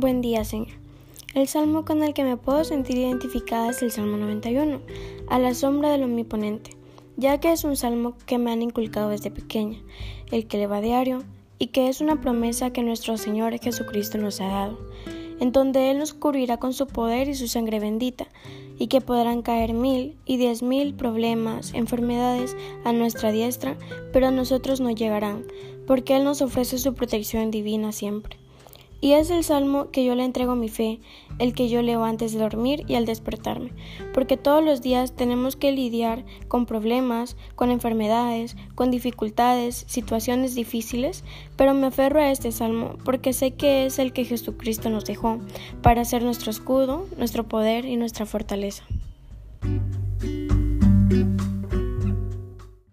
Buen día, Señor. El salmo con el que me puedo sentir identificada es el Salmo 91, a la sombra del Omniponente, ya que es un salmo que me han inculcado desde pequeña, el que le va diario y que es una promesa que nuestro Señor Jesucristo nos ha dado, en donde Él nos cubrirá con su poder y su sangre bendita, y que podrán caer mil y diez mil problemas, enfermedades a nuestra diestra, pero a nosotros no llegarán, porque Él nos ofrece su protección divina siempre. Y es el salmo que yo le entrego mi fe, el que yo leo antes de dormir y al despertarme, porque todos los días tenemos que lidiar con problemas, con enfermedades, con dificultades, situaciones difíciles, pero me aferro a este salmo porque sé que es el que Jesucristo nos dejó para ser nuestro escudo, nuestro poder y nuestra fortaleza.